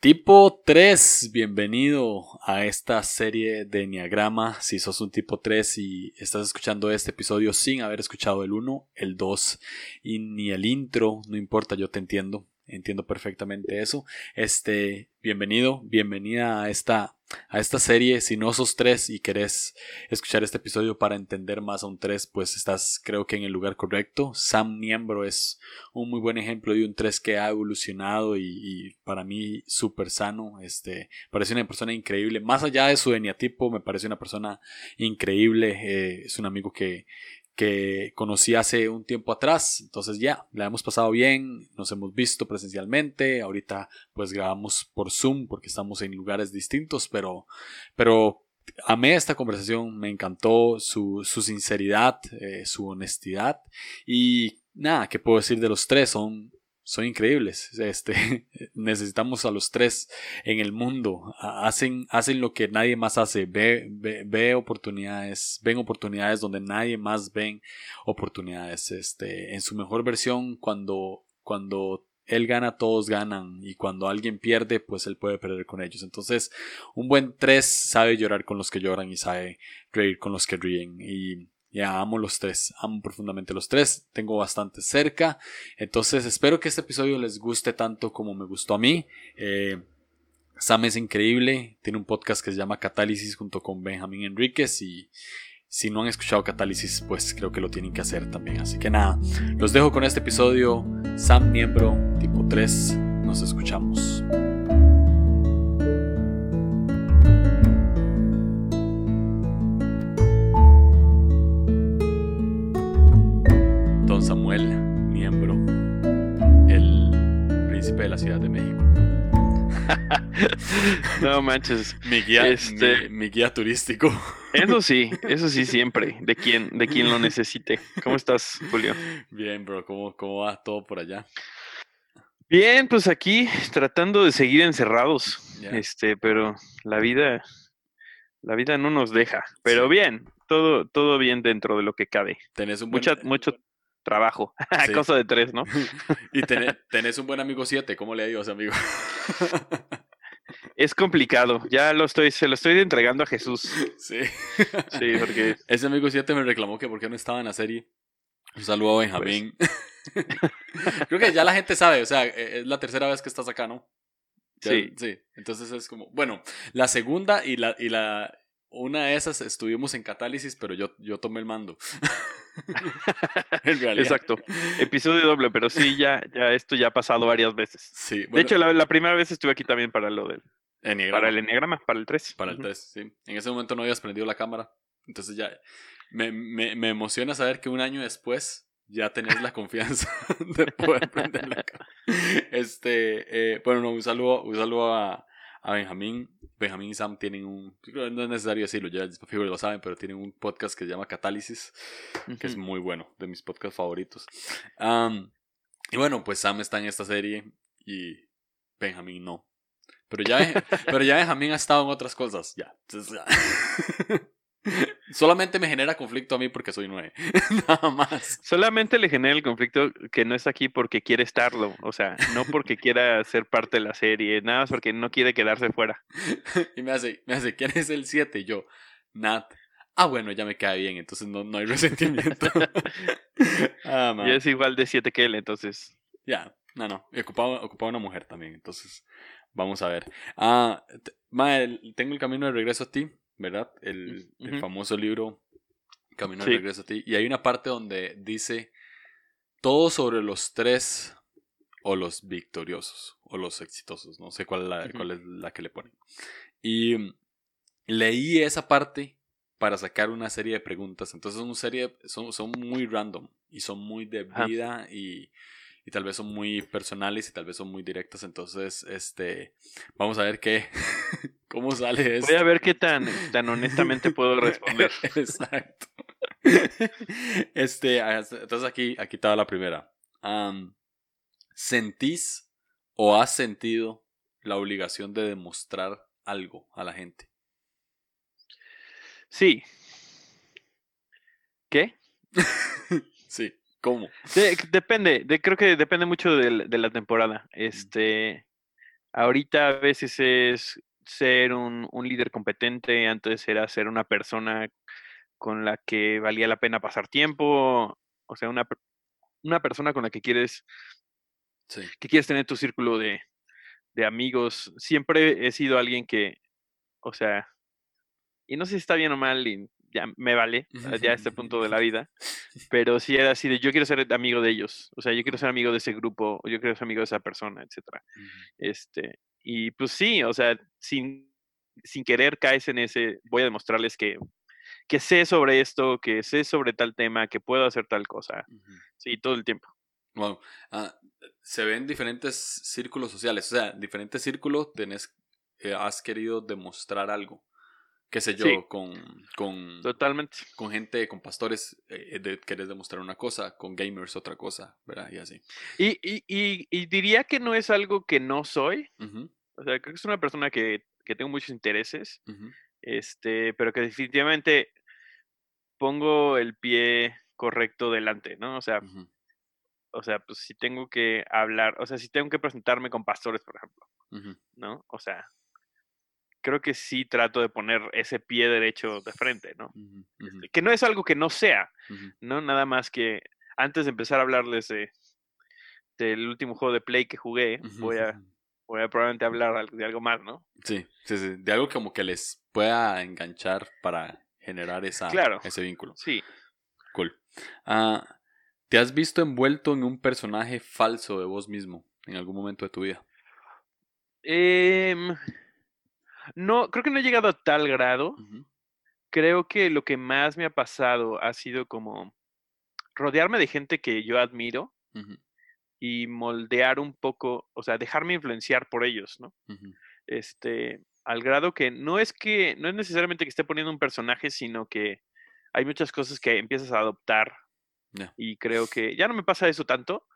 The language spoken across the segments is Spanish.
Tipo 3, bienvenido a esta serie de Enneagrama. Si sos un tipo 3 y estás escuchando este episodio sin haber escuchado el 1, el 2 y ni el intro, no importa, yo te entiendo, entiendo perfectamente eso. Este, bienvenido, bienvenida a esta a esta serie. Si no sos tres y querés escuchar este episodio para entender más a un tres, pues estás creo que en el lugar correcto. Sam Niembro es un muy buen ejemplo de un tres que ha evolucionado y, para mí súper sano. Este, parece una persona increíble. Más allá de su eneatipo, me parece una persona increíble. Eh, es un amigo que, que conocí hace un tiempo atrás. Entonces ya, la hemos pasado bien, nos hemos visto presencialmente. Ahorita pues grabamos por Zoom porque estamos en lugares distintos, pero, pero amé esta conversación, me encantó su, su sinceridad, eh, su honestidad y nada, ¿qué puedo decir de los tres? Son son increíbles. Este, necesitamos a los tres en el mundo. Hacen, hacen lo que nadie más hace. Ve, ve, oportunidades, ven oportunidades donde nadie más ven oportunidades. Este, en su mejor versión, cuando, cuando él gana, todos ganan. Y cuando alguien pierde, pues él puede perder con ellos. Entonces, un buen tres sabe llorar con los que lloran y sabe reír con los que ríen. Y ya amo los tres, amo profundamente los tres, tengo bastante cerca. Entonces espero que este episodio les guste tanto como me gustó a mí. Eh, Sam es increíble, tiene un podcast que se llama Catálisis junto con Benjamín Enríquez y si no han escuchado Catálisis pues creo que lo tienen que hacer también. Así que nada, los dejo con este episodio. Sam Miembro, tipo 3, nos escuchamos. La Ciudad de México. no manches. Mi guía, este... mi, guía turístico. Eso sí, eso sí siempre, de quien, de quien lo necesite. ¿Cómo estás, Julio? Bien, bro, ¿cómo, cómo va todo por allá? Bien, pues aquí tratando de seguir encerrados. Este, pero la vida, la vida no nos deja. Pero bien, todo, todo bien dentro de lo que cabe. Tenés un buen... mucho trabajo. Cosa de tres, ¿no? y tenés, un buen amigo siete, ¿cómo le digo a ese amigo? es complicado, ya lo estoy, se lo estoy entregando a Jesús. Sí. Sí, porque. Ese amigo siete me reclamó que por qué no estaba en la serie. Un saludo a Benjamín. Pues. Creo que ya la gente sabe, o sea, e, es la tercera vez que estás acá, ¿no? sí. Sí. Entonces es como, bueno, la segunda y la, y la, una de esas estuvimos en catálisis, pero yo, yo tomé el mando. Exacto. Episodio doble, pero sí, ya, ya esto ya ha pasado varias veces. Sí. de hecho, la, primera vez estuve aquí también para lo del. Para el enneagrama, para el 3. Para el 3, sí. En ese momento no habías prendido la cámara. Entonces ya. Me, me, me emociona saber que un año después ya tenés la confianza de poder prender la cámara. Este. Eh, bueno, no, un saludo, un saludo a a Benjamín. Benjamín y Sam tienen un, no es necesario decirlo, ya lo saben, pero tienen un podcast que se llama Catálisis, que es muy bueno, de mis podcasts favoritos. y bueno, pues Sam está en esta serie y Benjamín no. Pero ya, pero ya Benjamín ha estado en otras cosas, ya. Solamente me genera conflicto a mí porque soy nueve. Nada más. Solamente le genera el conflicto que no está aquí porque quiere estarlo. O sea, no porque quiera ser parte de la serie, nada más porque no quiere quedarse fuera. Y me hace, me hace, ¿quién es el siete? yo, Nat. Ah, bueno, ya me cae bien, entonces no, no hay resentimiento. ah, y es igual de siete que él, entonces. Ya, no, no. Y ocupaba, ocupaba una mujer también, entonces vamos a ver. Ah, tengo el camino de regreso a ti. ¿Verdad? El, famoso libro Camino de regreso a ti. Y hay una parte donde dice todo sobre los tres o los victoriosos o los exitosos, no sé cuál es la, cuál es la que le ponen. Y mm, leí esa parte para sacar una serie de preguntas. Entonces son, serie, son, son muy random y son muy de vida y, y, tal vez son muy personales y tal vez son muy directas. Entonces, este, vamos a ver qué, ¿Cómo sale esto? Voy a ver qué tan, tan honestamente puedo responder. Exacto. Este, ah, entonces aquí, aquí estaba la primera. ¿Sentís o has sentido la obligación de demostrar algo a la gente? Sí. ¿Qué? sí, ¿cómo? depende, de, creo que depende mucho de, de, la temporada. Este, ahorita a veces es ser un, líder competente, antes era ser una persona con la que valía la pena pasar tiempo, o sea, una, una persona con la que quieres, que quieres tener tu círculo de, de amigos. Siempre he sido alguien que, o sea, y no sé si está bien o mal, y ya me vale, ya a este punto de la vida, pero sí era así de yo quiero ser amigo de ellos, o sea, yo quiero ser amigo de ese grupo, o yo quiero ser amigo de esa persona, etcétera. Este, y pues sí, o sea, sin, sin querer caes en ese, voy a demostrarles que, que sé sobre esto, que sé sobre tal tema, que puedo hacer tal cosa. Sí, todo el tiempo. Wow. Ah, se ven diferentes círculos sociales, o sea, diferentes círculos tenés, eh, has querido demostrar algo qué sé yo, con, con... Totalmente. Con gente, con pastores, eh, de, querés demostrar una cosa, con gamers otra cosa, ¿verdad? Y así. Y, y, y, diría que no es algo que no soy. O sea, creo que es una persona que, que tengo muchos intereses, este, pero que definitivamente pongo el pie correcto delante, ¿no? O sea, o sea, pues si tengo que hablar, o sea, si tengo que presentarme con pastores, por ejemplo, ¿no? O sea, creo que sí trato de poner ese pie derecho de frente, ¿no? Este, que no es algo que no sea, ¿no? Nada más que antes de empezar a hablarles de, del último juego de Play que jugué, voy a voy a probablemente hablar de algo más, ¿no? Sí, sí, sí, de algo como que les pueda enganchar para generar esa, ese vínculo. Sí. Cool. Ah, ¿Te has visto envuelto en un personaje falso de vos mismo en algún momento de tu vida? Eh, no, creo que no he llegado a tal grado. Creo que lo que más me ha pasado ha sido como rodearme de gente que yo admiro y moldear un poco, o sea, dejarme influenciar por ellos, ¿no? Este, al grado que no es que, no es necesariamente que esté poniendo un personaje, sino que hay muchas cosas que empiezas a adoptar. Y creo que ya no me pasa eso tanto,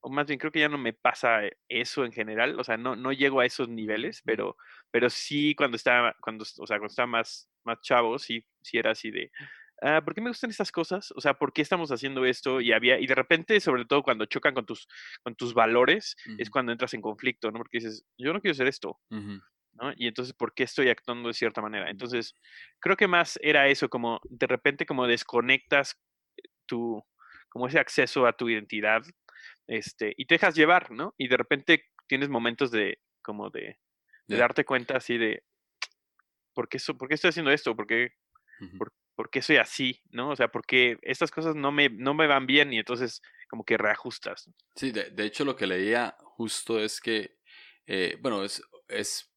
o más bien creo que ya no me pasa eso en general, o sea, no, no llego a esos niveles, pero, pero sí cuando estaba, cuando, o sea, cuando estaba más, más chavo, sí, sí era así de, ah, ¿por qué me gustan estas cosas? O sea, ¿por qué estamos haciendo esto? Y había, y de repente, sobre todo cuando chocan con tus, con tus valores, es cuando entras en conflicto, ¿no? Porque dices, yo no quiero hacer esto, ¿no? Y entonces, ¿por qué estoy actuando de cierta manera? Entonces, creo que más era eso, como de repente como desconectas tu, como ese acceso a tu identidad este, y te dejas llevar, ¿no? Y de repente tienes momentos de, como de, de darte cuenta así de, ¿por qué, ¿por qué estoy haciendo esto? ¿Por qué, por, qué soy así? ¿No? O sea, porque estas cosas no me, no me van bien y entonces como que reajustas. Sí, de, de hecho lo que leía justo es que, eh, bueno, es, es,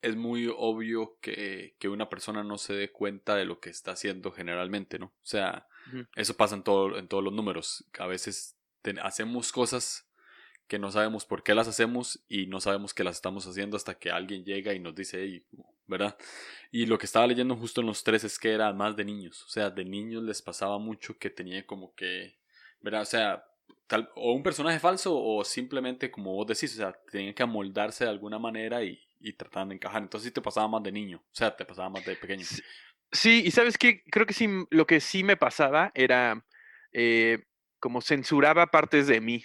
es muy obvio que, que, una persona no se dé cuenta de lo que está haciendo generalmente, ¿no? O sea, eso pasa en, todo, en todos los números. A veces hacemos cosas que no sabemos por qué las hacemos y no sabemos que las estamos haciendo hasta que alguien llega y nos dice, ¿verdad? Y lo que estaba leyendo justo en los tres es que era más de niños, o sea, de niños les pasaba mucho que tenía como que, ¿verdad? O sea, tal, o un personaje falso o simplemente como vos decís, o sea, tenían que amoldarse de alguna manera y, y trataban de encajar. Entonces sí te pasaba más de niño, o sea, te pasaba más de pequeño. Sí, y sabes qué, creo que sí, lo que sí me pasaba era... Eh, como censuraba partes de mí.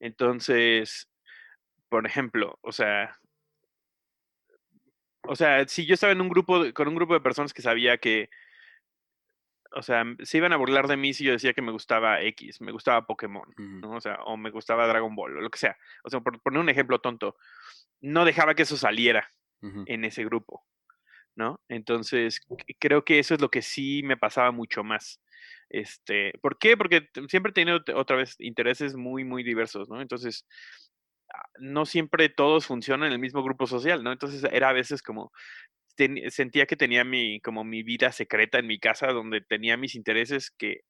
Entonces, por ejemplo, o sea, o sea, si yo estaba en un grupo, con un grupo de personas que sabía que, o sea, se iban a burlar de mí si yo decía que me gustaba X, me gustaba Pokémon, ¿no? O sea, o me gustaba Dragon Ball, o lo que sea. O sea, por poner un ejemplo tonto, no dejaba que eso saliera en ese grupo, ¿no? Entonces, creo que eso es lo que sí me pasaba mucho más. Este, ¿Por qué? Porque siempre he tenido otra vez intereses muy, muy diversos, ¿no? Entonces, ah, no siempre todos funcionan en el mismo grupo social, ¿no? Entonces era a veces como, sentía que tenía mi, como mi vida secreta en mi casa, donde tenía mis intereses que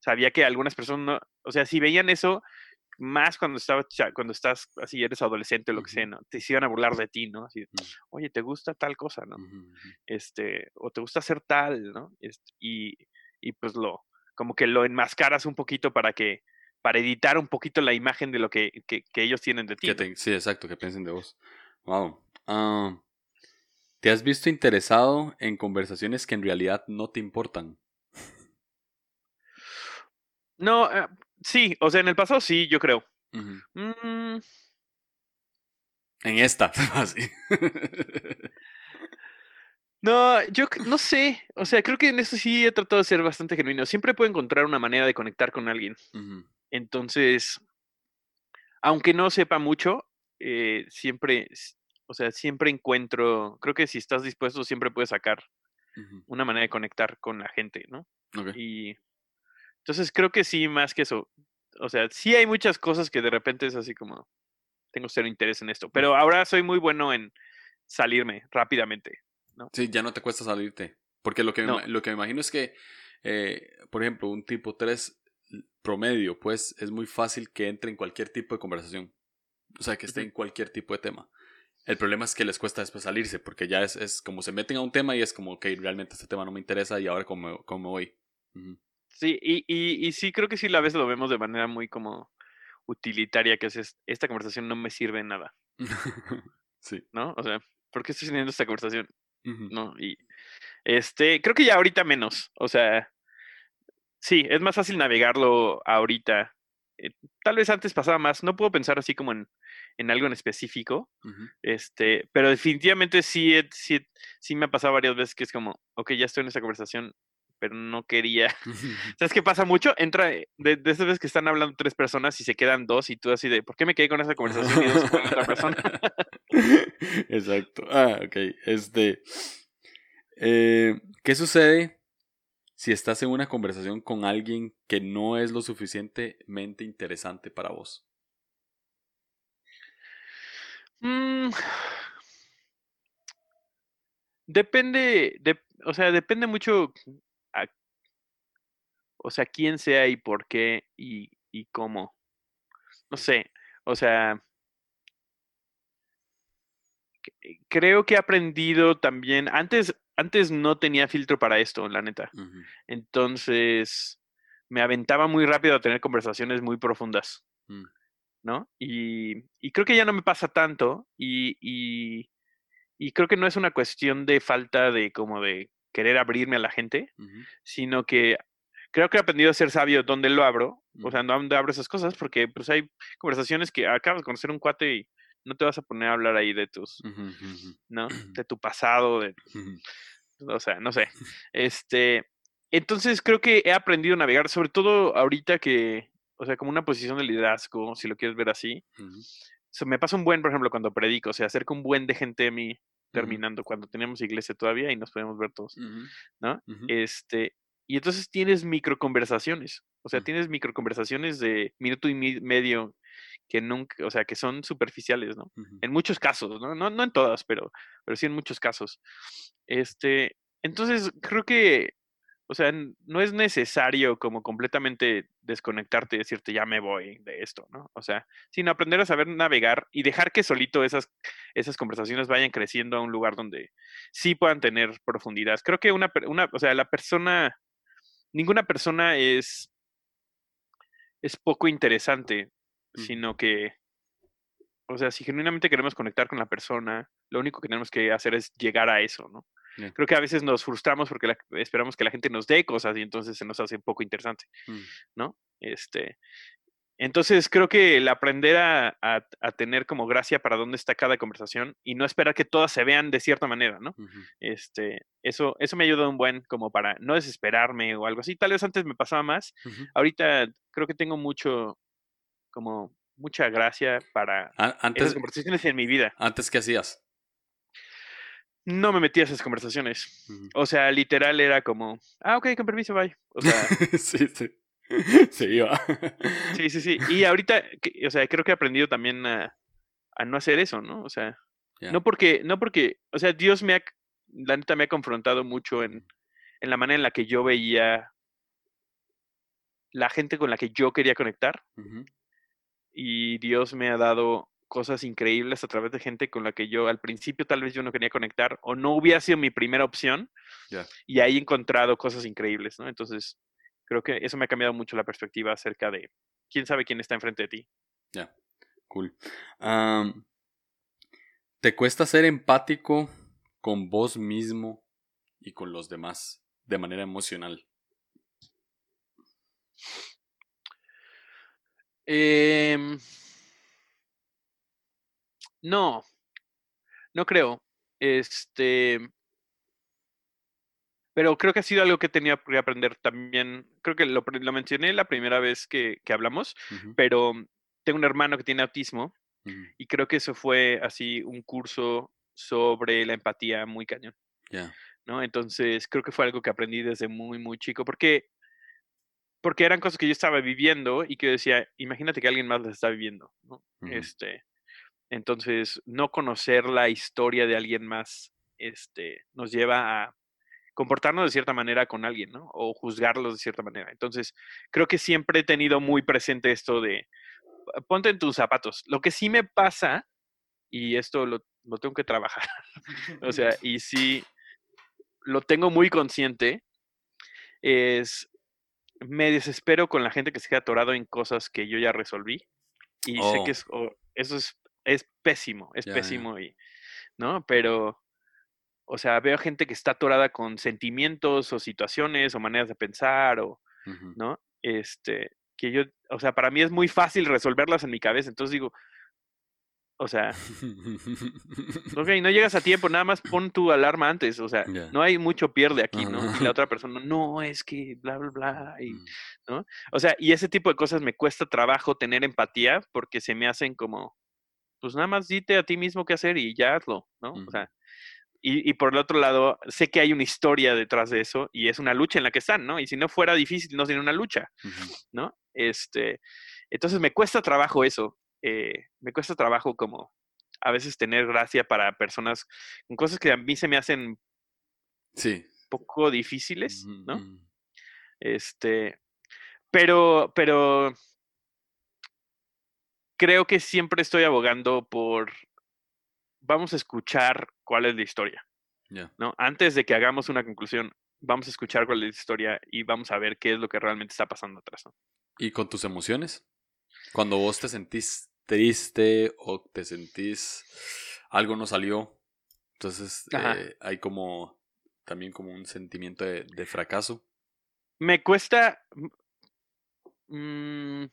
sabía que algunas personas, no, o sea, si veían eso, más cuando estaba cuando estás así eres adolescente o lo que sea, ¿no? Te iban a burlar de ti, ¿no? Así, mm. oye, ¿te gusta tal cosa, no? Este, o te gusta hacer tal, ¿no? Este, y, y pues lo, como que lo enmascaras un poquito para que para editar un poquito la imagen de lo que, que, ellos tienen de ti. sí, exacto, que piensen de vos. Wow. Ah, ¿Te has visto interesado en conversaciones que en realidad no te importan? No, eh, sí, o sea, en el pasado sí, yo creo. Mm, En esta, así. No, yo no sé. O sea, creo que en eso sí he tratado de ser bastante genuino. Siempre puedo encontrar una manera de conectar con alguien. Entonces, aunque no sepa mucho, eh, siempre, o sea, siempre encuentro, creo que si estás dispuesto, siempre puedes sacar una manera de conectar con la gente, ¿no? Y entonces creo que sí, más que eso. O sea, sí hay muchas cosas que de repente es así como, tengo cero interés en esto, pero ahora soy muy bueno en salirme rápidamente. Sí, ya no te cuesta salirte. Porque lo que, me, lo que me imagino es que, eh, por ejemplo, un tipo 3 promedio, pues es muy fácil que entre en cualquier tipo de conversación. O sea, que esté en cualquier tipo de tema. El problema es que les cuesta después salirse, porque ya es, es como se meten a un tema y es como, ok, realmente este tema no me interesa y ahora cómo, cómo voy. Sí, y, y, y, sí, creo que sí, la vez lo vemos de manera muy como utilitaria, que es, esta conversación no me sirve en nada. sí. ¿No? O sea, ¿por qué estoy teniendo esta conversación? ¿No? Y este, creo que ya ahorita menos, o sea, sí, es más fácil navegarlo ahorita. Eh, tal vez antes pasaba más, no puedo pensar así como en, en algo en específico, este, pero definitivamente sí, sí, sí me ha pasado varias veces que es como, ok, ya estoy en esa conversación, pero no quería. ¿Sabes qué pasa mucho? Entra de, de esas veces que están hablando tres personas y se quedan dos y tú así de, ¿por qué me quedé con esa conversación y dos con otra persona? Exacto. Ah, ok. Este. Eh, ¿Qué sucede si estás en una conversación con alguien que no es lo suficientemente interesante para vos? Mm. Depende, de, o sea, depende mucho o sea, quién sea y por qué y, y cómo. No sé, o sea, eh, creo que he aprendido también, antes, antes no tenía filtro para esto, la neta. Entonces, me aventaba muy rápido a tener conversaciones muy profundas, mm. ¿no? Y, y, creo que ya no me pasa tanto y, y, y, creo que no es una cuestión de falta de como de querer abrirme a la gente, sino que creo que he aprendido a ser sabio donde lo abro, o sea, donde abro esas cosas, porque pues hay conversaciones que acabas de conocer un cuate y no te vas a poner a hablar ahí de tus, ¿no? De tu pasado, de, o sea, no sé. Este, entonces creo que he aprendido a navegar, sobre todo ahorita que, o sea, como una posición de liderazgo, si lo quieres ver así. me pasa un buen, por ejemplo, cuando predico, o sea, acerca un buen de gente a mí terminando, cuando teníamos iglesia todavía y nos podemos ver todos, ¿no? Este, y entonces tienes microconversaciones, o sea, tienes microconversaciones de minuto y medio que nunca, o sea, que son superficiales, ¿no? En muchos casos, ¿no? ¿no? No en todas, pero, pero sí en muchos casos. Este, entonces creo que, o sea, no es necesario como completamente desconectarte y decirte ya me voy de esto, ¿no? O sea, sino aprender a saber navegar y dejar que solito esas, esas conversaciones vayan creciendo a un lugar donde sí puedan tener profundidad. Creo que una, una o sea, la persona ninguna persona es, es poco interesante, sino que, o sea, si genuinamente queremos conectar con la persona, lo único que tenemos que hacer es llegar a eso, ¿no? Creo que a veces nos frustramos porque esperamos que la gente nos dé cosas y entonces se nos hace poco interesante, mm. ¿no? Este, entonces creo que el aprender a, tener como gracia para dónde está cada conversación y no esperar que todas se vean de cierta manera, ¿no? Este, eso, eso me ayuda un buen como para no desesperarme o algo así. Tal vez antes me pasaba más. Ahorita creo que tengo mucho, como mucha gracia para antes, esas conversaciones en mi vida. ¿Antes qué hacías? No me metía a esas conversaciones. O sea, literal era como, ah, ok, con permiso, bye. O sea, sí, sí. Se iba. Sí, sí, sí. Y ahorita, o sea, creo que he aprendido también a, no hacer eso, ¿no? O sea, no porque, no porque, o sea, Dios me ha, la neta me ha confrontado mucho en, en la manera en la que yo veía la gente con la que yo quería conectar. Y Dios me ha dado cosas increíbles a través de gente con la que yo al principio tal vez yo no quería conectar o no hubiera sido mi primera opción. Y ahí he encontrado cosas increíbles, ¿no? Entonces, creo que eso me ha cambiado mucho la perspectiva acerca de quién sabe quién está enfrente de ti. Ya, cool. ¿Te cuesta ser empático con vos mismo y con los demás de manera emocional? Em, no, No creo. Este. Pero creo que ha sido algo que tenía que aprender también. Creo que lo, mencioné la primera vez que, hablamos, pero tengo un hermano que tiene autismo y creo que eso fue así un curso sobre la empatía muy cañón. ¿no? Entonces creo que fue algo que aprendí desde muy, muy chico, porque, porque eran cosas que yo estaba viviendo y que decía, imagínate que alguien más las está viviendo. ¿no? este, entonces, no conocer la historia de alguien más este, nos lleva a comportarnos de cierta manera con alguien, ¿no? O juzgarlos de cierta manera. Entonces, creo que siempre he tenido muy presente esto de, ponte en tus zapatos. Lo que sí me pasa, y esto lo, lo tengo que trabajar, o sea, y sí lo tengo muy consciente, es, me desespero con la gente que se queda atorado en cosas que yo ya resolví. Y sé que oh. eso es, es pésimo, es pésimo, y, ¿no? Pero o sea, veo gente que está atorada con sentimientos o situaciones o maneras de pensar o, ¿no? Este, que yo, o sea, para mí es muy fácil resolverlas en mi cabeza, entonces digo, o sea, ok, no llegas a tiempo, nada más pon tu alarma antes, o sea, no hay mucho pierde aquí, ¿no? Y la otra persona, no, es que bla, bla, bla, y, mm. ¿no? O sea, y ese tipo de cosas me cuesta trabajo tener empatía porque se me hacen como, pues nada más dite a ti mismo qué hacer y ya hazlo, ¿no? O sea, y, por el otro lado, sé que hay una historia detrás de eso y es una lucha en la que están, ¿no? Y si no fuera difícil, no sería una lucha, ¿no? Este, entonces me cuesta trabajo eso. Eh, me cuesta trabajo como a veces tener gracia para personas con cosas que a mí se me hacen sí. poco difíciles, ¿no? Este, pero, pero creo que siempre estoy abogando por vamos a escuchar cuál es la historia. ¿no? Antes de que hagamos una conclusión, vamos a escuchar cuál es la historia y vamos a ver qué es lo que realmente está pasando atrás. ¿Y con tus emociones? Cuando vos te sentís triste o te sentís algo no salió, entonces eh, hay como también como un sentimiento de, fracaso. Me cuesta... Mm,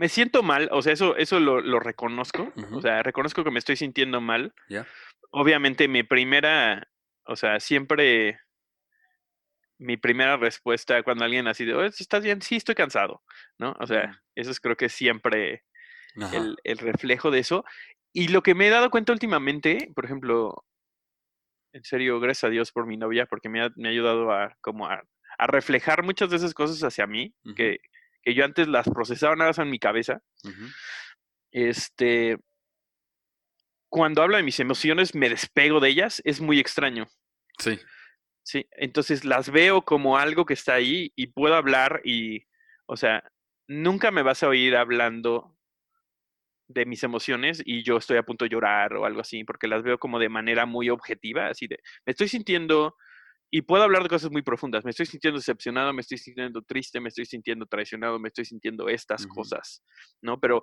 me siento mal, o sea, eso, eso lo, reconozco, o sea, reconozco que me estoy sintiendo mal. Obviamente mi primera, o sea, siempre mi primera respuesta cuando alguien así de, ¿estás bien? Sí, estoy cansado, ¿no? O sea, eso es creo que siempre el, el, reflejo de eso. Y lo que me he dado cuenta últimamente, por ejemplo, en serio, gracias a Dios por mi novia, porque me ha, me ha ayudado a como a, a, reflejar muchas de esas cosas hacia mí, que, que yo antes las procesaba nada más en mi cabeza. Este, cuando hablo de mis emociones, me despego de ellas, es muy extraño. Sí. Sí, entonces las veo como algo que está ahí y puedo hablar y, o sea, nunca me vas a oír hablando de mis emociones y yo estoy a punto de llorar o algo así, porque las veo como de manera muy objetiva, así de, me estoy sintiendo y puedo hablar de cosas muy profundas. Me estoy sintiendo decepcionado, me estoy sintiendo triste, me estoy sintiendo traicionado, me estoy sintiendo estas cosas, ¿no? Pero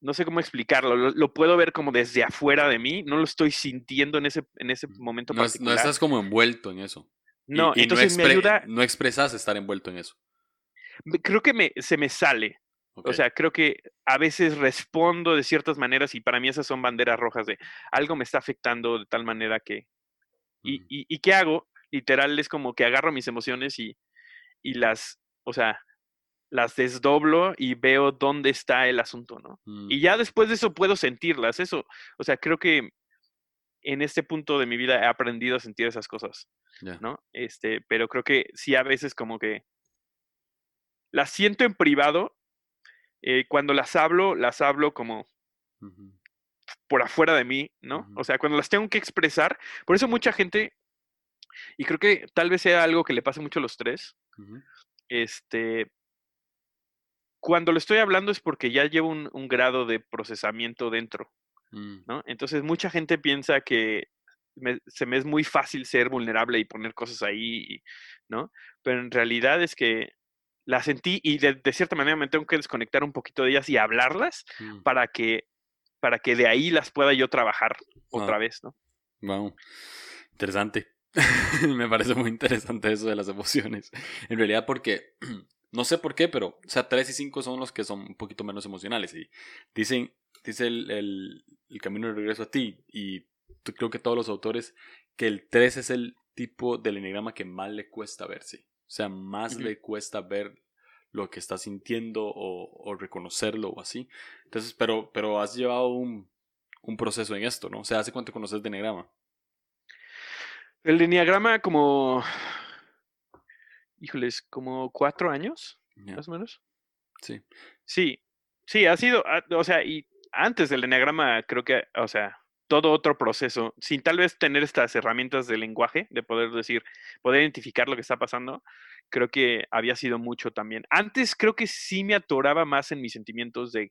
no sé cómo explicarlo. Lo, puedo ver como desde afuera de mí. No lo estoy sintiendo en ese, en ese momento no, No estás como envuelto en eso. No, entonces me ayuda. No expresas estar envuelto en eso. Creo que me, se me sale. O sea, creo que a veces respondo de ciertas maneras y para mí esas son banderas rojas de algo me está afectando de tal manera que... y, y, ¿Y qué hago? Literal es como que agarro mis emociones y, y las, o sea, las desdoblo y veo dónde está el asunto, ¿no? Mm. Y ya después de eso puedo sentirlas, eso, o sea, creo que en este punto de mi vida he aprendido a sentir esas cosas, ¿no? Este, pero creo que sí a veces como que las siento en privado, eh, cuando las hablo, las hablo como por afuera de mí, ¿no? O sea, cuando las tengo que expresar, por eso mucha gente y creo que tal vez sea algo que le pase mucho a los tres. Este. Cuando lo estoy hablando es porque ya llevo un, grado de procesamiento dentro. Mm. ¿no? Entonces, mucha gente piensa que se me es muy fácil ser vulnerable y poner cosas ahí, ¿no? Pero en realidad es que las sentí y de, cierta manera me tengo que desconectar un poquito de ellas y hablarlas mm. para que para que de ahí las pueda yo trabajar otra vez, ¿no? Wow. Interesante. me parece muy interesante eso de las emociones. En realidad porque, no sé por qué, pero, o sea, 3 y 5 son los que son un poquito menos emocionales. Y dicen, dice el, el, camino de regreso a ti, y creo que todos los autores, que el 3 es el tipo del enneagrama que más le cuesta verse. O sea, más le cuesta ver lo que está sintiendo o, reconocerlo o así. Entonces, pero, pero has llevado un, proceso en esto, ¿no? O sea, ¿hace cuánto conoces de enneagrama? El enneagrama como, híjoles, como cuatro años, más o menos. Sí. Sí, sí, ha sido, ah, o sea, y antes del enneagrama creo que, o sea, todo otro proceso, sin tal vez tener estas herramientas de lenguaje, de poder decir, poder identificar lo que está pasando, creo que había sido mucho también. Antes creo que sí me atoraba más en mis sentimientos de,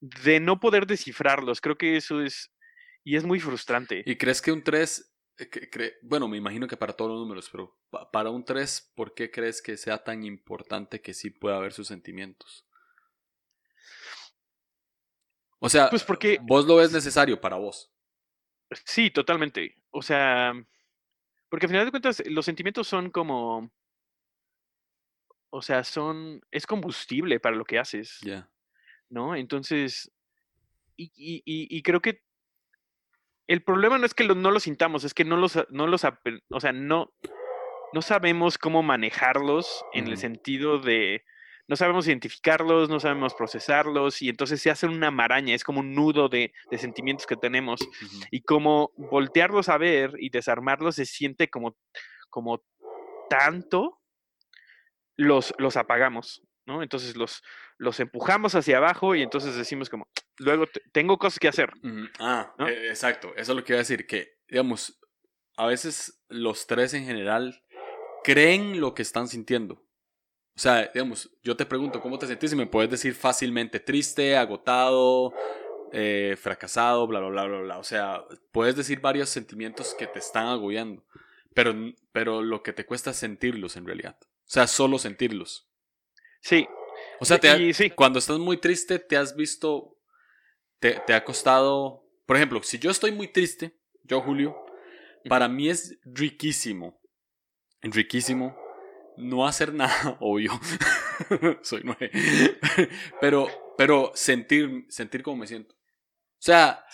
de no poder descifrarlos. Creo que eso es, y es muy frustrante. ¿Y crees que un 3, eh, bueno, me imagino que para todos los números, pero para un 3, ¿por qué crees que sea tan importante que sí pueda haber sus sentimientos? O sea, pues porque, vos lo ves necesario para vos. Sí, totalmente. O sea, porque al final de cuentas los sentimientos son como, o sea, son, es combustible para lo que haces. Ya. ¿No? Entonces, y, y, y, creo que el problema no es que no lo sintamos, es que no los, no los, o sea, no, no sabemos cómo manejarlos en el sentido de, no sabemos identificarlos, no sabemos procesarlos y entonces se hace una maraña, es como un nudo de, sentimientos que tenemos y como voltearlos a ver y desarmarlos se siente como, como tanto, los, los apagamos, ¿no? Entonces los, los empujamos hacia abajo y entonces decimos como, luego tengo cosas que hacer. Ah, e, exacto, eso es lo que iba a decir, que digamos, a veces los tres en general creen lo que están sintiendo. O sea, digamos, yo te pregunto cómo te sentís y me puedes decir fácilmente triste, agotado, eh, fracasado, bla, bla, bla, bla, bla. O sea, puedes decir varios sentimientos que te están agobiando, pero, pero lo que te cuesta es sentirlos en realidad. O sea, solo sentirlos. Sí. O sea, cuando estás muy triste, te has visto, te, te ha costado, por ejemplo, si yo estoy muy triste, yo Julio, para mí es riquísimo, riquísimo no hacer nada, obvio. Soy nueve. pero, pero sentir, sentir cómo me siento. O sea,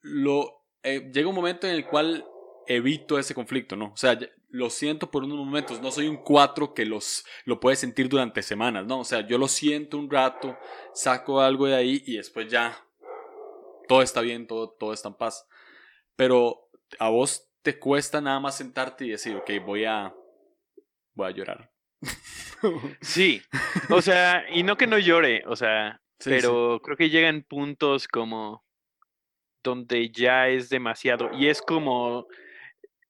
lo, eh, llega un momento en el cual evito ese conflicto, ¿no? O sea, lo siento por unos momentos, no soy un cuatro que los, lo puede sentir durante semanas, ¿no? O sea, yo lo siento un rato, saco algo de ahí y después ya todo está bien, todo, todo está en paz. Pero a vos te cuesta nada más sentarte y decir, ok, voy a, voy a llorar. Sí, o sea, y no que no llore, o sea, pero creo que llegan puntos como donde ya es demasiado y es como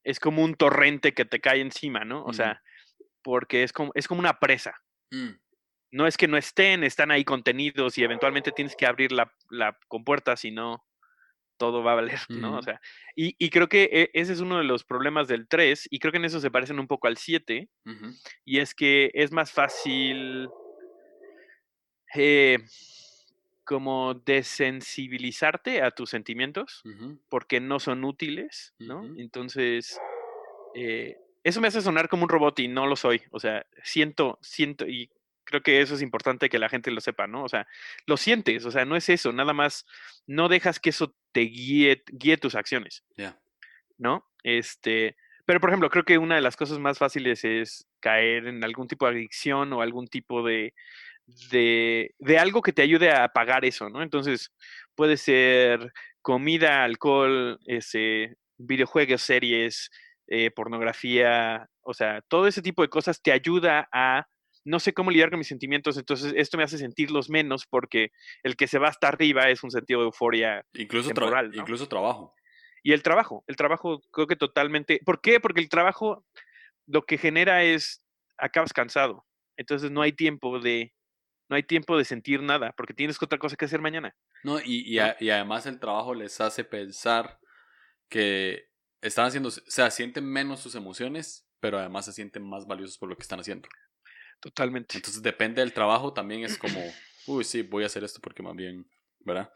es como un torrente que te cae encima, ¿no? O sea, porque es como es como una presa. Mm. No es que no estén, están ahí contenidos y eventualmente tienes que abrir la, la compuerta, si no todo va a valer, ¿no? O sea, y, creo que e, ese es uno de los problemas del 3, y creo que en eso se parecen un poco al 7, y es que es más fácil eh, como desensibilizarte a tus sentimientos, porque no son útiles, ¿no? Entonces, eh, eso me hace sonar como un robot y no lo soy, o sea, siento, siento, y creo que eso es importante que la gente lo sepa, ¿no? O sea, lo sientes, o sea, no es eso, nada más no dejas que eso te guíe, guíe tus acciones. Ya. ¿No? Este, pero por ejemplo, creo que una de las cosas más fáciles es caer en algún tipo de adicción o algún tipo de, de, de algo que te ayude a apagar eso, ¿no? Entonces, puede ser comida, alcohol, ese, videojuegos, series, eh, pornografía, o sea, todo ese tipo de cosas te ayuda a no sé cómo lidiar con mis sentimientos, entonces esto me hace sentirlos menos porque el que se va hasta arriba es un sentido de euforia. Incluso, incluso trabajo. Y el trabajo, el trabajo creo que totalmente... ¿Por qué? Porque el trabajo lo que genera es, acabas cansado, entonces no hay tiempo de, no hay tiempo de sentir nada, porque tienes otra cosa que hacer mañana. No, y, y, además el trabajo les hace pensar que están haciendo, o sea, sienten menos sus emociones, pero además se sienten más valiosos por lo que están haciendo. Totalmente. Entonces depende del trabajo, también es como, uy, sí, voy a hacer esto porque más bien, ¿verdad?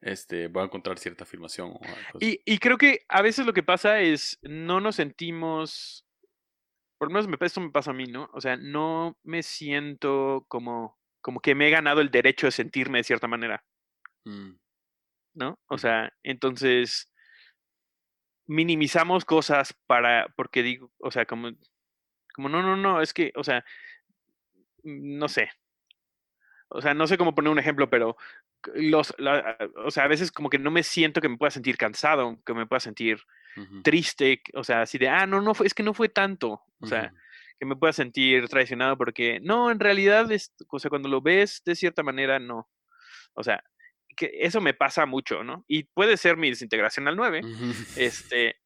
Este, voy a encontrar cierta afirmación. O algo y, y, creo que a veces lo que pasa es, no nos sentimos, por lo menos me, esto me pasa a mí, ¿no? O sea, no me siento como, como que me he ganado el derecho de sentirme de cierta manera. Mm. ¿no? O sea, entonces minimizamos cosas para, porque digo, o sea, como, como no, no, no, es que, o sea, no sé. O sea, no sé cómo poner un ejemplo, pero los, o sea, a veces como que no me siento que me pueda sentir cansado, que me pueda sentir triste, o sea, así de, ah, no, no, es que no fue tanto, o sea, que me pueda sentir traicionado porque, no, en realidad, es, o sea, cuando lo ves de cierta manera, no. O sea, que eso me pasa mucho, ¿no? Y puede ser mi desintegración al 9, este,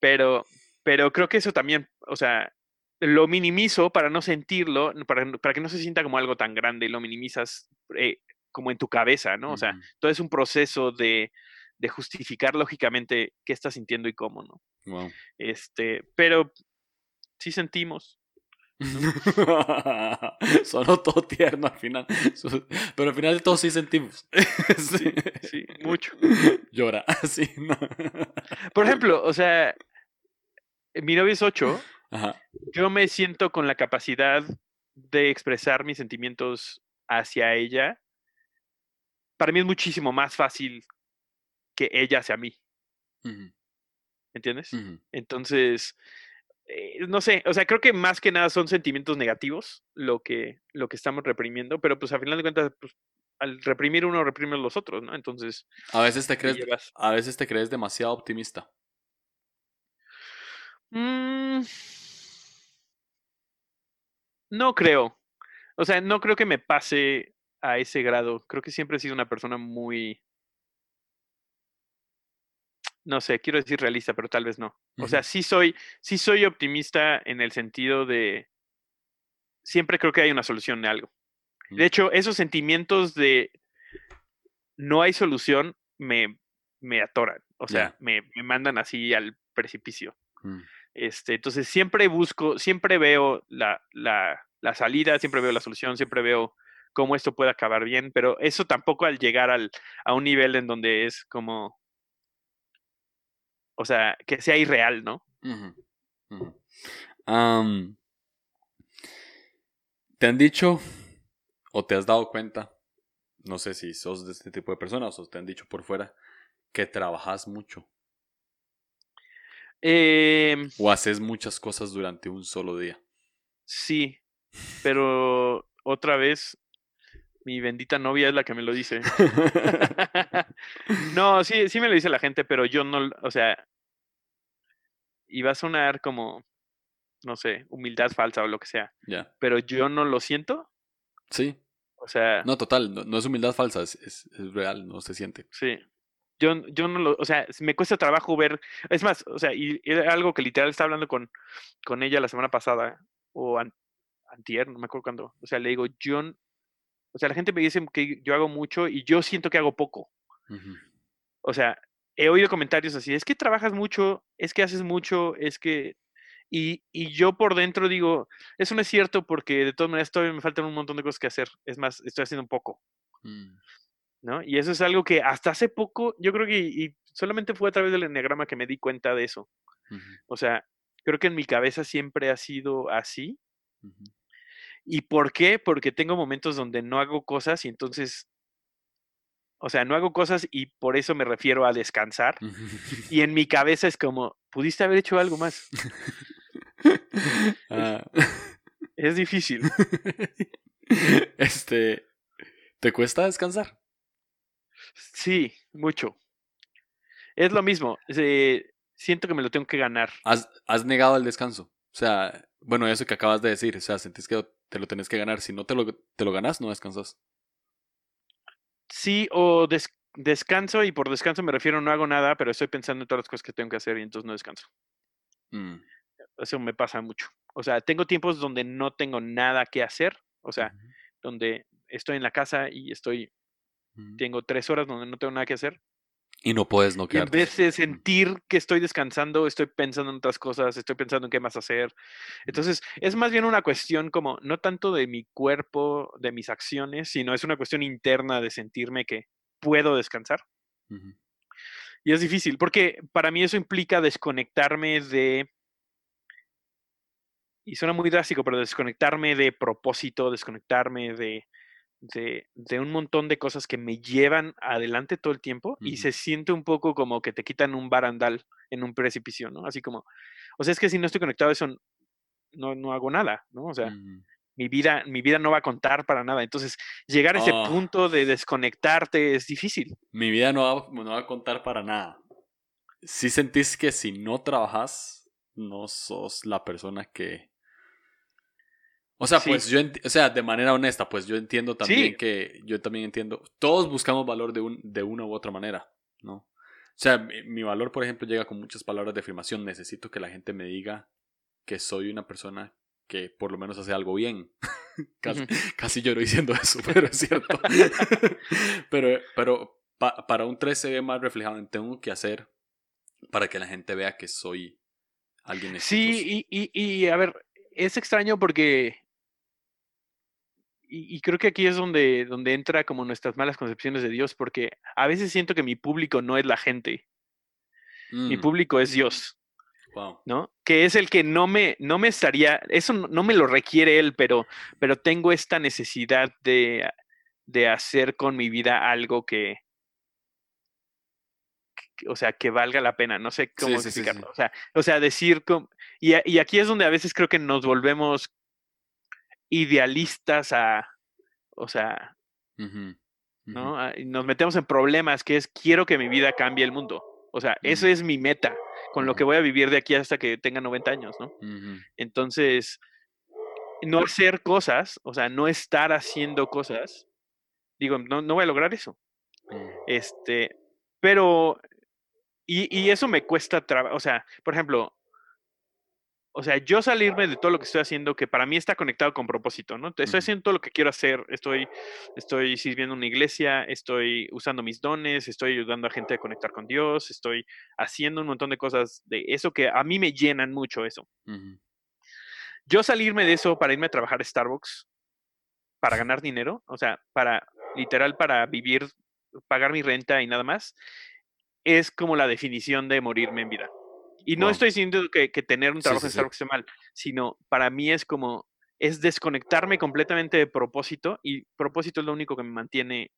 pero, pero creo que eso también, o sea, lo minimizo para no sentirlo, para, para que no se sienta como algo tan grande y lo minimizas eh, como en tu cabeza, ¿no? O sea, todo es un proceso de, de justificar lógicamente qué estás sintiendo y cómo, ¿no? Wow. Este, pero sí sentimos. Sonó todo tierno al final. Pero al final de todo sí sentimos. sí, sí, mucho. Llora, sí. Por ejemplo, o sea, mi novio es 8. Yo me siento con la capacidad de expresar mis sentimientos hacia ella. Para mí es muchísimo más fácil que ella hacia mí. ¿Entiendes? Entonces, eh, no sé, o sea, creo que más que nada son sentimientos negativos lo que, lo que estamos reprimiendo, pero pues a final de cuentas, pues, al reprimir uno, reprime los otros, ¿no? Entonces... A veces te crees, a veces te crees demasiado optimista. Mm. no creo. O sea, no creo que me pase a ese grado. Creo que siempre he sido una persona muy no sé, quiero decir realista, pero tal vez no. O sea, sí soy, sí soy optimista en el sentido de siempre creo que hay una solución de algo. De hecho, esos sentimientos de no hay solución me, me atoran. O sea, me, me, mandan así al precipicio. Mm. Este, entonces siempre busco, siempre veo la, la, la, salida, siempre veo la solución, siempre veo cómo esto puede acabar bien, pero eso tampoco al llegar al, a un nivel en donde es como o sea, que sea irreal, ¿no? ¿Te han dicho o te has dado cuenta, no sé si sos de este tipo de personas o te han dicho por fuera, que trabajas mucho? Em o haces muchas cosas durante un solo día. Sí, pero otra vez mi bendita novia es la que me lo dice. no, sí, sí me lo dice la gente, pero yo no, o sea, y va a sonar como, no sé, humildad falsa o lo que sea. Ya. Pero yo no lo siento. Sí. O sea. No, total, no, es humildad falsa, es, es, real, no se siente. Sí. Yo, yo no lo, o sea, me cuesta trabajo ver, es más, o sea, y era algo que literal estaba hablando con, con ella la semana pasada, o antier, no me acuerdo cuándo, o sea, le digo, yo, o sea, la gente me dice que yo hago mucho y yo siento que hago poco. O sea, he oído comentarios así, es que trabajas mucho, es que haces mucho, es que... Y, y, yo por dentro digo, eso no es cierto porque de todas maneras todavía me faltan un montón de cosas que hacer. Es más, estoy haciendo un poco. Mm. ¿No? Y eso es algo que hasta hace poco, yo creo que y solamente fue a través del enneagrama que me di cuenta de eso. O sea, creo que en mi cabeza siempre ha sido así. ¿Y por qué? Porque tengo momentos donde no hago cosas y entonces o sea, no hago cosas y por eso me refiero a descansar. y en mi cabeza es como, pudiste haber hecho algo más. Ah. Es difícil. Este, ¿te cuesta descansar? Sí, mucho. Es lo mismo. siento que me lo tengo que ganar. ¿Has, has negado el descanso? O sea, bueno, eso que acabas de decir, o sea, sentís que te lo tenés que ganar. Si no te lo, te lo ganas, no descansas. Sí, o descanso, y por descanso me refiero no hago nada, pero estoy pensando en todas las cosas que tengo que hacer y entonces no descanso. Mm. Eso me pasa mucho. O sea, tengo tiempos donde no tengo nada que hacer, o sea, donde estoy en la casa y estoy, tengo tres horas donde no tengo nada que hacer, y no puedes no quedarte. Y en vez de sentir que estoy descansando, estoy pensando en otras cosas, estoy pensando en qué más hacer. Entonces, es más bien una cuestión como, no tanto de mi cuerpo, de mis acciones, sino es una cuestión interna de sentirme que puedo descansar. Y es difícil, porque para mí eso implica desconectarme de... Y suena muy drástico, pero desconectarme de propósito, desconectarme de, de, un montón de cosas que me llevan adelante todo el tiempo y se siente un poco como que te quitan un barandal en un precipicio, ¿no? Así como, o sea, es que si no estoy conectado a eso, no, no hago nada, ¿no? O sea, mi, vida, mi vida no va a contar para nada. Entonces, llegar a ese oh. punto de desconectarte es difícil. Mi vida no va, no va a contar para nada. Si sentís que si no trabajas, no sos la persona que o sea, pues yo, o sea, de manera honesta, pues yo entiendo también que, yo también entiendo, todos buscamos valor de, un, de una u otra manera, ¿no? O sea, mi, valor, por ejemplo, llega con muchas palabras de afirmación. Necesito que la gente me diga que soy una persona que por lo menos hace algo bien. casi, casi, lloro diciendo eso, pero es cierto. pero pero para un 3 se ve más reflejado en tengo que hacer para que la gente vea que soy alguien exitoso. Sí, y, y, y a ver, es extraño porque y, creo que aquí es donde, donde entra como nuestras malas concepciones de Dios, porque a veces siento que mi público no es la gente. Mi mm. público es Dios. ¿No? Que es el que no me, no me estaría, eso no, me lo requiere él, pero, pero tengo esta necesidad de, de hacer con mi vida algo que, o sea, que valga la pena, no sé cómo explicarlo. o, sea, o sea, decir, y, y, aquí es donde a veces creo que nos volvemos idealistas a, o sea, ¿no? Ah, nos metemos en problemas que es quiero que mi vida cambie el mundo. O sea, eso es mi meta, con lo que voy a vivir de aquí hasta que tenga 90 años, ¿no? Entonces, no hacer cosas, o sea, no estar haciendo cosas, digo, no, no voy a lograr eso. Mm. Este, pero, y, y eso me cuesta trabajo, o sea, por ejemplo, o sea, yo salirme de todo lo que estoy haciendo, que para mí está conectado con propósito, ¿no? Estoy haciendo todo lo que quiero hacer, estoy, estoy sirviendo una iglesia, estoy usando mis dones, estoy ayudando a gente a conectar con Dios, estoy haciendo un montón de cosas de eso que a mí me llenan mucho eso. Yo salirme de eso para irme a trabajar a Starbucks, para ganar dinero, o sea, para literal para vivir, pagar mi renta y nada más, es como la definición de morirme en vida. Y no estoy diciendo que, tener un trabajo en Starbucks esté mal, sino para mí es como, es desconectarme completamente de propósito y propósito es lo único que me mantiene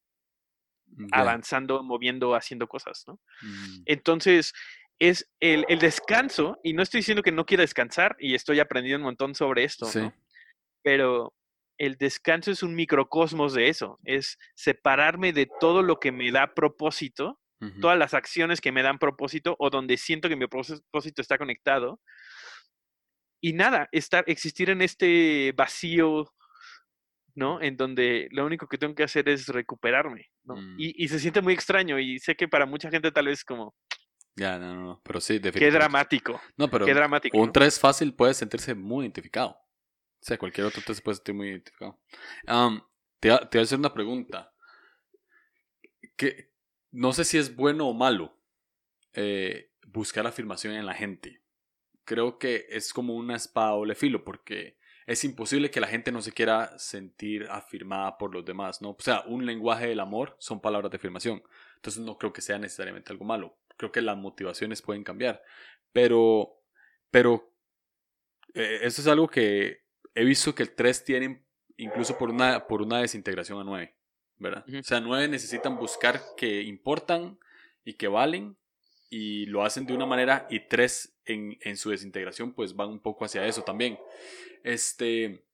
avanzando, moviendo, haciendo cosas, ¿no? Mm. Entonces, es el, descanso, y no estoy diciendo que no quiera descansar, y estoy aprendiendo un montón sobre esto, ¿no? Pero el descanso es un microcosmos de eso, es separarme de todo lo que me da propósito todas las acciones que me dan propósito o donde siento que mi propósito está conectado. Y nada, estar, existir en este vacío, ¿no? En donde lo único que tengo que hacer es recuperarme, ¿no? Mm. Y, se siente muy extraño y sé que para mucha gente tal vez como... Ya, no, no, pero sí, definitivamente. Qué dramático. No, pero qué dramático, un 3 fácil puede sentirse muy identificado. O sea, cualquier otro 3 puede sentir muy identificado. te, te voy a hacer una pregunta. ¿Qué, no sé si es bueno o malo eh, buscar afirmación en la gente. Creo que es como una espada doble filo porque es imposible que la gente no se quiera sentir afirmada por los demás, ¿no? O sea, un lenguaje del amor son palabras de afirmación. Entonces no creo que sea necesariamente algo malo. Creo que las motivaciones pueden cambiar. Pero, pero, eh, eso es algo que he visto que el 3 tienen incluso por una, por una desintegración a 9. ¿Verdad? O sea, nueve necesitan buscar que importan y que valen y lo hacen de una manera y tres en, en su desintegración pues van un poco hacia eso también. Este,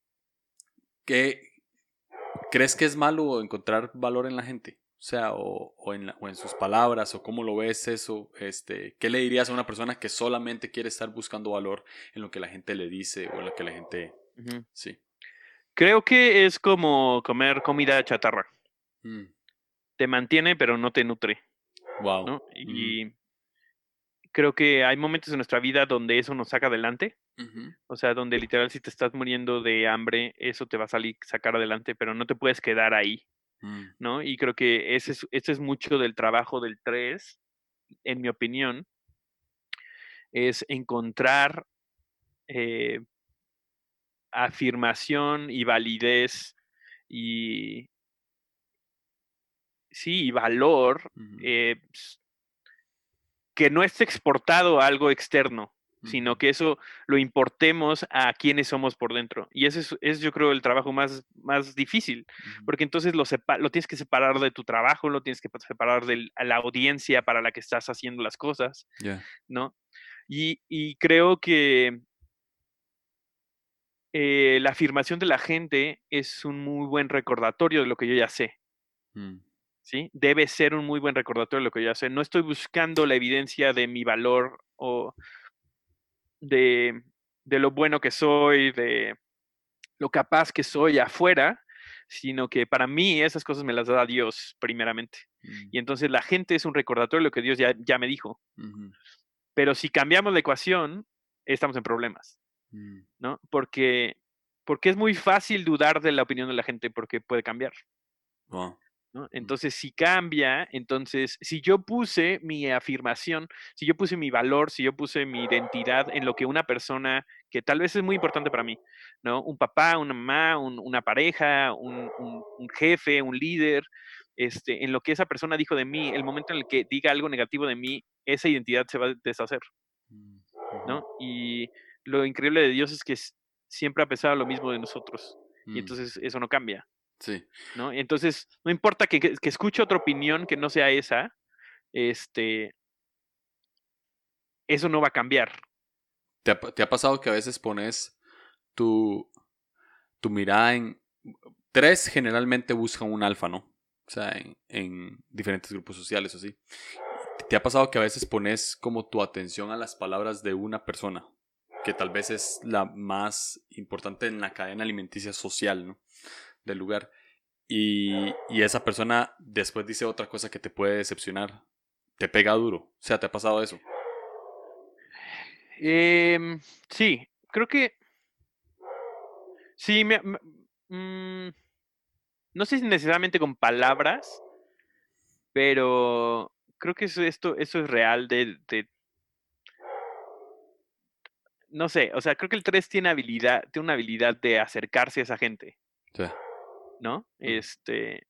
¿qué, ¿crees que es malo encontrar valor en la gente? O sea, o, o, en o, en sus palabras, o cómo lo ves eso, este, ¿qué le dirías a una persona que solamente quiere estar buscando valor en lo que la gente le dice o en lo que la gente... Sí. Creo que es como comer comida chatarra. Mm. Te mantiene, pero no te nutre. Wow. Y creo que hay momentos en nuestra vida donde eso nos saca adelante. O sea, donde literal si te estás muriendo de hambre, eso te va a salir, sacar adelante, pero no te puedes quedar ahí. Mm. ¿No? Y creo que ese es, ese es mucho del trabajo del 3, en mi opinión, es encontrar eh, afirmación y validez y, sí, valor eh, que no esté exportado a algo externo, sino que eso lo importemos a quienes somos por dentro. Y ese es, yo creo, el trabajo más, más difícil, porque entonces lo, lo tienes que separar de tu trabajo, lo tienes que separar de la audiencia para la que estás haciendo las cosas, ¿no? Y, creo que eh, la afirmación de la gente es un muy buen recordatorio de lo que yo ya sé. Mm. ¿Sí? Debe ser un muy buen recordatorio de lo que yo ya sé. No estoy buscando la evidencia de mi valor o de, lo bueno que soy, de lo capaz que soy afuera, sino que para mí esas cosas me las da Dios primeramente. Mm. Y entonces la gente es un recordatorio de lo que Dios ya, ya me dijo. Pero si cambiamos la ecuación, estamos en problemas, mm. ¿no? Porque, porque es muy fácil dudar de la opinión de la gente porque puede cambiar. ¿No? Entonces, si cambia, entonces, si yo puse mi afirmación, si yo puse mi valor, si yo puse mi identidad en lo que una persona que tal vez es muy importante para mí, ¿no? Un papá, una mamá, una pareja, un, un, jefe, un líder, este, en lo que esa persona dijo de mí, el momento en el que diga algo negativo de mí, esa identidad se va a deshacer, mm, ¿no? Y lo increíble de Dios es que siempre ha pensado lo mismo de nosotros. Y mm. entonces eso no cambia. Sí. ¿No? Entonces, no importa que, que, escuche otra opinión que no sea esa, este, eso no va a cambiar. ¿Te ha, ¿Te ha, pasado que a veces pones tu, tu mirada en... Tres generalmente buscan un alfa, ¿no? O sea, en, en diferentes grupos sociales o así. ¿Te ha pasado que a veces pones como tu atención a las palabras de una persona, que tal vez es la más importante en la cadena alimenticia social ¿no? Del lugar, y, y esa persona después dice otra cosa que te puede decepcionar? ¿Te pega duro? O sea, ¿te ha pasado eso? Eh, sí, creo que... Sí, me, mm, no sé si necesariamente con palabras, pero creo que eso, esto, eso es real de, No sé, o sea, creo que el 3 tiene habilidad, tiene una habilidad de acercarse a esa gente. Sí. ¿No? Este.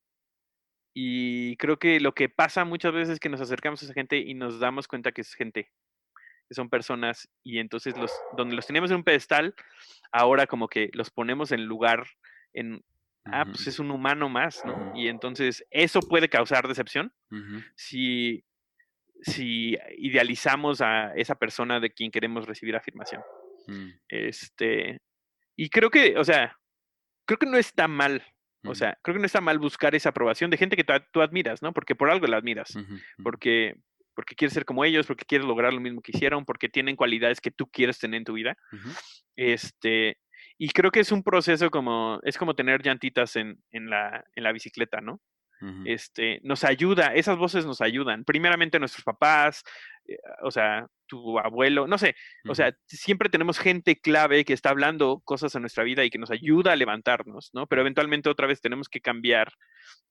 Y creo que lo que pasa muchas veces es que nos acercamos a esa gente y nos damos cuenta que es gente, que son personas, y entonces los, donde los teníamos en un pedestal, ahora como que los ponemos en lugar, en, ah, pues es un humano más, ¿no? Y entonces eso puede causar decepción si, si idealizamos a esa persona de quien queremos recibir afirmación. Mm. Este, y creo que, o sea, creo que no está mal. O sea, creo que no está mal buscar esa aprobación de gente que tú, admiras, ¿no? Porque por algo la admiras. Porque, porque quieres ser como ellos, porque quieres lograr lo mismo que hicieron, porque tienen cualidades que tú quieres tener en tu vida. Este, y creo que es un proceso como, es como tener llantitas en, en, la, en la bicicleta, ¿no? este, nos ayuda, esas voces nos ayudan. Primeramente nuestros papás, eh, o sea, tu abuelo, no sé, o sea, siempre tenemos gente clave que está hablando cosas en nuestra vida y que nos ayuda a levantarnos, ¿no? Pero eventualmente otra vez tenemos que cambiar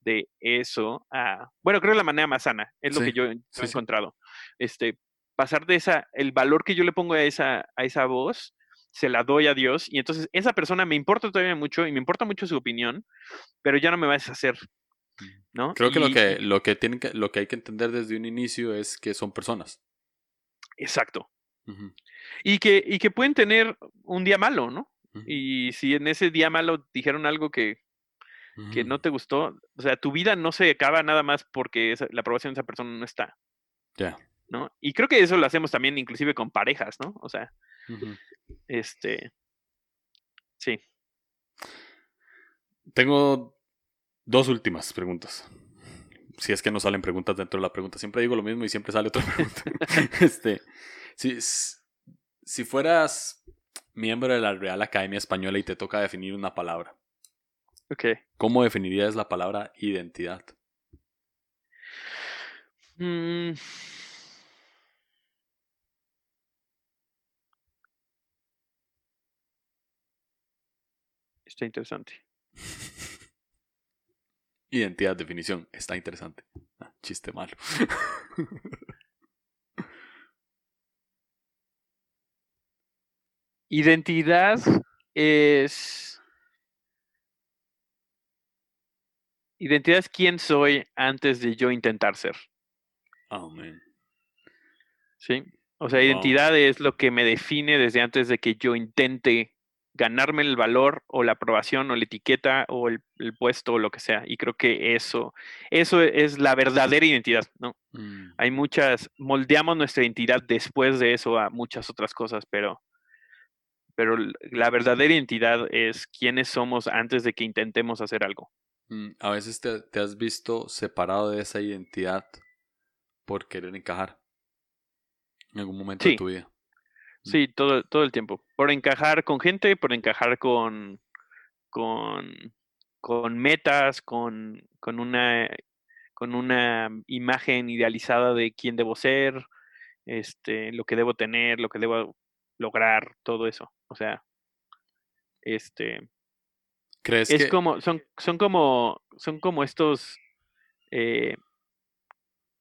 de eso a, bueno, creo que la manera más sana, es lo que yo, he encontrado. Este, pasar de esa, el valor que yo le pongo a esa, a esa voz, se la doy a Dios y entonces esa persona me importa todavía mucho y me importa mucho su opinión, pero ya no me va a deshacer. ¿no? Creo que lo que lo que tienen que lo que hay que entender desde un inicio es que son personas. Exacto. y, que, y que pueden tener un día malo, ¿no? Y si en ese día malo dijeron algo que, que no te gustó, o sea, tu vida no se acaba nada más porque la aprobación de esa persona no está. Ya. ¿No? Y creo que eso lo hacemos también inclusive con parejas, ¿no? O sea, este. Sí. Tengo dos últimas preguntas. Si es que no salen preguntas dentro de la pregunta. Siempre digo lo mismo y siempre sale otra pregunta. este, si, si fueras miembro de la Real Academia Española y te toca definir una palabra. Okay. ¿Cómo definirías la palabra identidad? Mm. Está interesante. Identidad, definición. Está interesante. Ah, chiste malo. Identidad es. Identidad es quién soy antes de yo intentar ser. Amén. Sí. O sea, identidad es lo que me define desde antes de que yo intente ganarme el valor o la aprobación o la etiqueta o el, puesto o lo que sea. Y creo que eso, eso es la verdadera identidad, ¿no? Mm. Hay muchas, moldeamos nuestra identidad después de eso a muchas otras cosas, pero, pero la verdadera identidad es quiénes somos antes de que intentemos hacer algo. Mm, a veces te, has visto separado de esa identidad por querer encajar en algún momento de tu vida. Sí, todo, todo el tiempo. Por encajar con gente, por encajar con, con, con metas, con, con, una, con una imagen idealizada de quién debo ser, este, lo que debo tener, lo que debo lograr, todo eso. O sea, este. ¿Crees es como, son, son como, son como estos eh,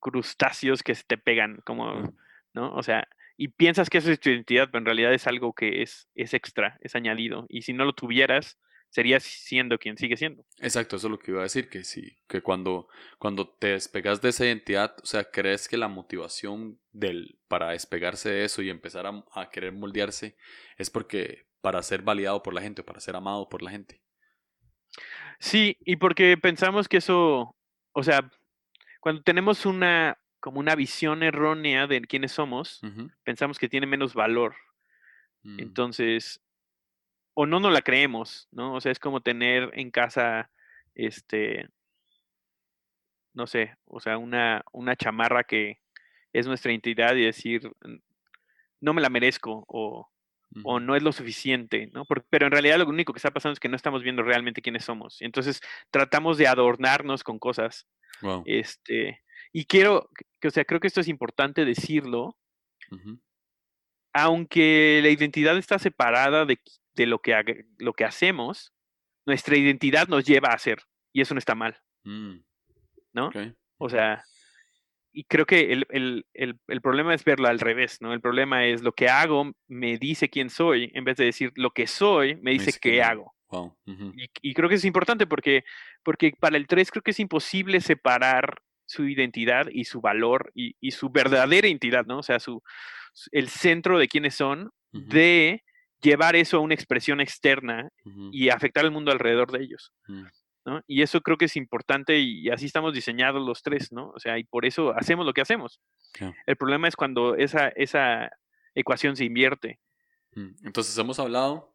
crustáceos que se te pegan, como, ¿no? O sea, y piensas que eso es tu identidad, pero en realidad es algo que es, es extra, es añadido. Y si no lo tuvieras, serías siendo quien sigue siendo. Exacto, eso es lo que iba a decir, que sí, que cuando, cuando te despegas de esa identidad, o sea, crees que la motivación del, para despegarse de eso y empezar a, a querer moldearse es porque para ser validado por la gente para ser amado por la gente. Sí, y porque pensamos que eso, o sea, cuando tenemos una, como una visión errónea de quiénes somos, pensamos que tiene menos valor. Mm. Entonces, o no nos la creemos, ¿no? O sea, es como tener en casa, este, no sé, o sea, una, una chamarra que es nuestra identidad y decir, no me la merezco o, o no es lo suficiente, ¿no? pero en realidad lo único que está pasando es que no estamos viendo realmente quiénes somos. Entonces tratamos de adornarnos con cosas. Este, y quiero, que, o sea, creo que esto es importante decirlo, aunque la identidad está separada de, de lo, que, lo que hacemos, nuestra identidad nos lleva a hacer, y eso no está mal, mm. ¿no? O sea, y creo que el, el, el, el, problema es verlo al revés, ¿no? El problema es lo que hago me dice quién soy, en vez de decir lo que soy me dice, qué hago. y, y, creo que es importante porque, porque para el 3 creo que es imposible separar su identidad y su valor y, su verdadera identidad, ¿no? O sea, su, el centro de quiénes son, de llevar eso a una expresión externa y afectar al mundo alrededor de ellos. Mm. ¿no? Y eso creo que es importante y así estamos diseñados los tres, ¿no? O sea, y por eso hacemos lo que hacemos. El problema es cuando esa, esa ecuación se invierte. Mm. Entonces hemos hablado